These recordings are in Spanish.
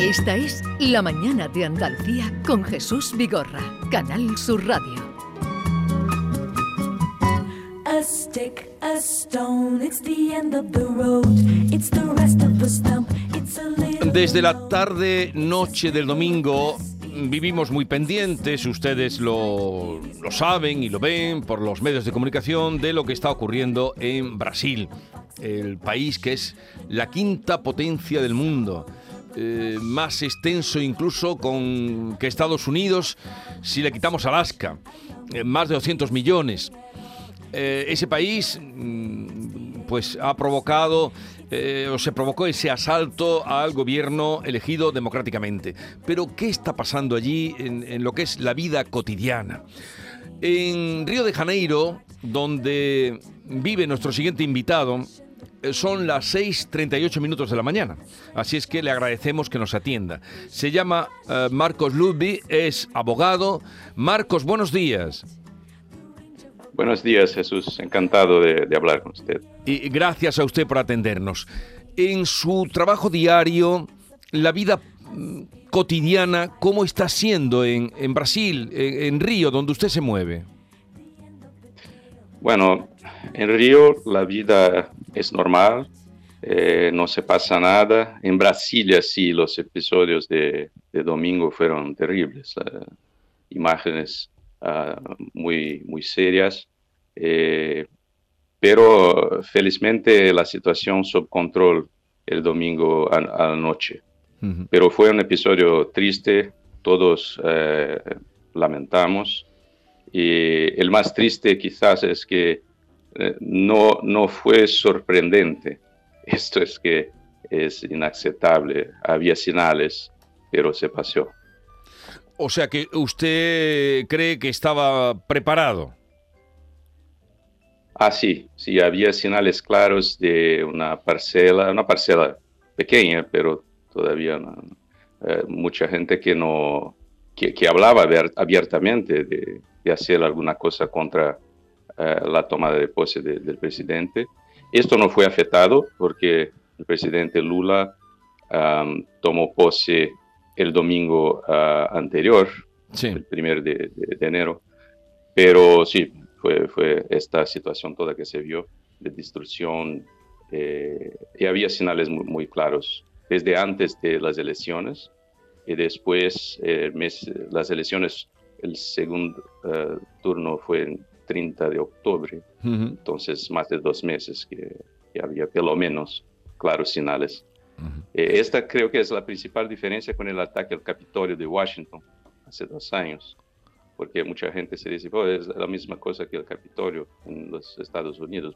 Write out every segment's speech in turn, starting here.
Esta es La Mañana de Andalucía con Jesús Vigorra, Canal Sur Radio. A stick, a stone, it's the end of the road. It's the rest of the stump. It's a little Desde la tarde, noche del domingo, vivimos muy pendientes, ustedes lo, lo saben y lo ven por los medios de comunicación, de lo que está ocurriendo en Brasil, el país que es la quinta potencia del mundo. Eh, más extenso incluso con que Estados Unidos si le quitamos Alaska, eh, más de 200 millones. Eh, ese país mm, pues ha provocado o se provocó ese asalto al gobierno elegido democráticamente. Pero ¿qué está pasando allí en, en lo que es la vida cotidiana? En Río de Janeiro, donde vive nuestro siguiente invitado, son las 6.38 minutos de la mañana. Así es que le agradecemos que nos atienda. Se llama eh, Marcos Ludwig, es abogado. Marcos, buenos días. Buenos días, Jesús. Encantado de, de hablar con usted. Y gracias a usted por atendernos. En su trabajo diario, la vida mm, cotidiana, ¿cómo está siendo en, en Brasil, en, en Río, donde usted se mueve? Bueno, en Río la vida es normal, eh, no se pasa nada. En Brasilia sí, los episodios de, de domingo fueron terribles, eh, imágenes ah, muy, muy serias, eh, pero felizmente la situación sob control el domingo a, a la noche. Pero fue un episodio triste, todos eh, lamentamos. Y el más triste quizás es que eh, no, no fue sorprendente. Esto es que es inaceptable. Había señales, pero se pasó. O sea que usted cree que estaba preparado. Ah, sí, sí, había señales claros de una parcela, una parcela pequeña, pero todavía no- eh, mucha gente que no, que, que hablaba abier- abiertamente de, de hacer alguna cosa contra eh, la toma de pose de- del presidente. Esto no fue afectado porque el presidente Lula am, tomó pose el domingo ah, anterior, Sí. el primer de, de- de enero. Pero sí, fue, fue esta situación toda que se vio de destrucción eh, y había señales muy, muy claros desde antes de las elecciones y después eh, mes- las elecciones, el segundo turno fue en 30 de octubre, Ujú. entonces más de dos meses que, que había pelo menos claros señales. Ujú. Eh, esta creo que es la principal diferencia con el ataque al Capitolio de Washington hace dos años, porque mucha gente se dice, "Oh, es la misma cosa que el Capitolio en los Estados Unidos.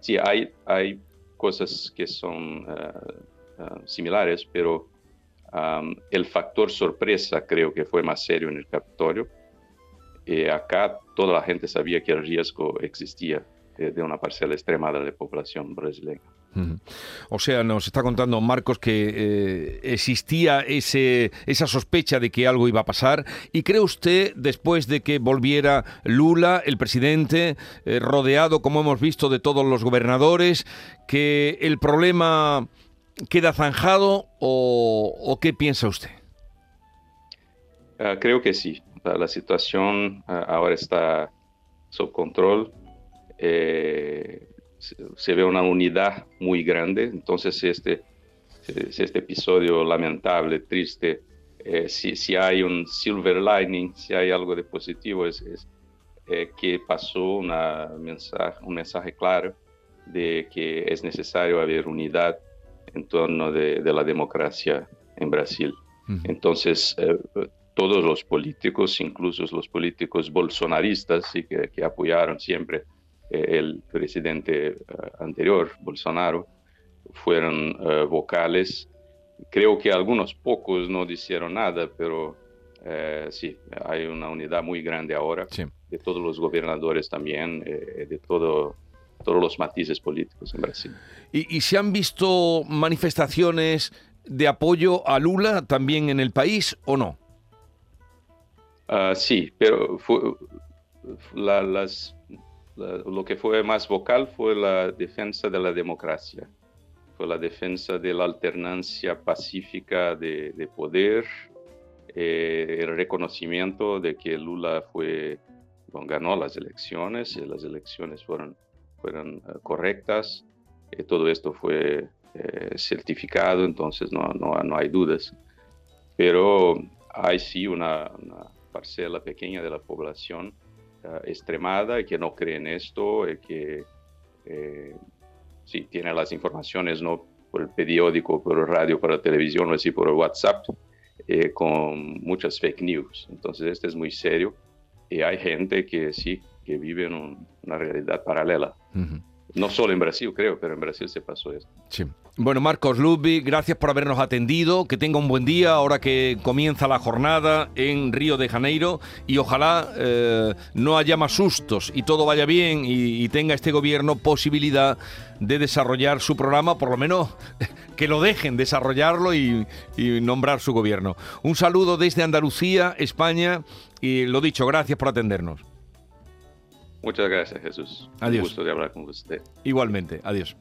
Sí, hay, hay cosas que son ah, similares, pero am, el factor sorpresa creo que fue más serio en el Capitolio. Y acá toda la gente sabía que el riesgo existía eh, de una parcela extrema de la población brasileña. O sea, nos está contando Marcos que eh, existía ese, esa sospecha de que algo iba a pasar. ¿Y cree usted, después de que volviera Lula, el presidente, eh, rodeado, como hemos visto, de todos los gobernadores, que el problema queda zanjado o, o qué piensa usted? Ah, creo que sí. La, la situación ah, ahora está sob control. Eh, se, se ve una unidad muy grande. Entonces, este, este episodio lamentable, triste, eh, si, si hay un silver lining, si hay algo de positivo, es, es, eh, que pasó una mensaje, un mensaje claro de que es necesario haber unidad en torno de, de la democracia en Brasil. Entonces, eh, todos los políticos, incluso los políticos bolsonaristas, sí, que, que apoyaron siempre eh, el presidente eh, anterior, Bolsonaro, fueron eh, vocales. Creo que algunos pocos no dijeron nada, pero eh, sí, hay una unidad muy grande ahora Sí. de todos los gobernadores también, eh, de todo, todos los matices políticos en Brasil. ¿Y, y se han visto manifestaciones de apoyo a Lula también en el país o no? Ah, sí, pero fue- la- las, la- lo que fue más vocal fue la defensa de la democracia. fue la defensa de la alternancia pacífica de, de poder, eh, el reconocimiento de que Lula fue, bueno, ganó las elecciones y las elecciones fueron, fueron eh, correctas. Eh, todo esto fue eh, certificado, entonces no, no, no, hay dudas. Pero hay sí una, una parcela pequeña de la población uh, extremada que no cree en esto, y que eh, sí tiene las informaciones no por el periódico, por el radio, por la televisión, o así por el WhatsApp, eh, con muchas fake news. Entonces, esto es muy serio y hay gente que sí, que vive en un, una realidad paralela. No solo en Brasil, creo, pero en Brasil se pasó esto. Sí. Bueno, Marcos Ludwig, gracias por habernos atendido. Que tenga un buen día ahora que comienza la jornada en Río de Janeiro y ojalá eh, no haya más sustos y todo vaya bien y, tenga este gobierno posibilidad de desarrollar su programa, por lo menos que lo dejen desarrollarlo y nombrar su gobierno. Un saludo desde Andalucía, España y lo dicho, gracias por atendernos. Muchas gracias, Jesús. Adiós. Un gusto de hablar con usted. Igualmente, adiós.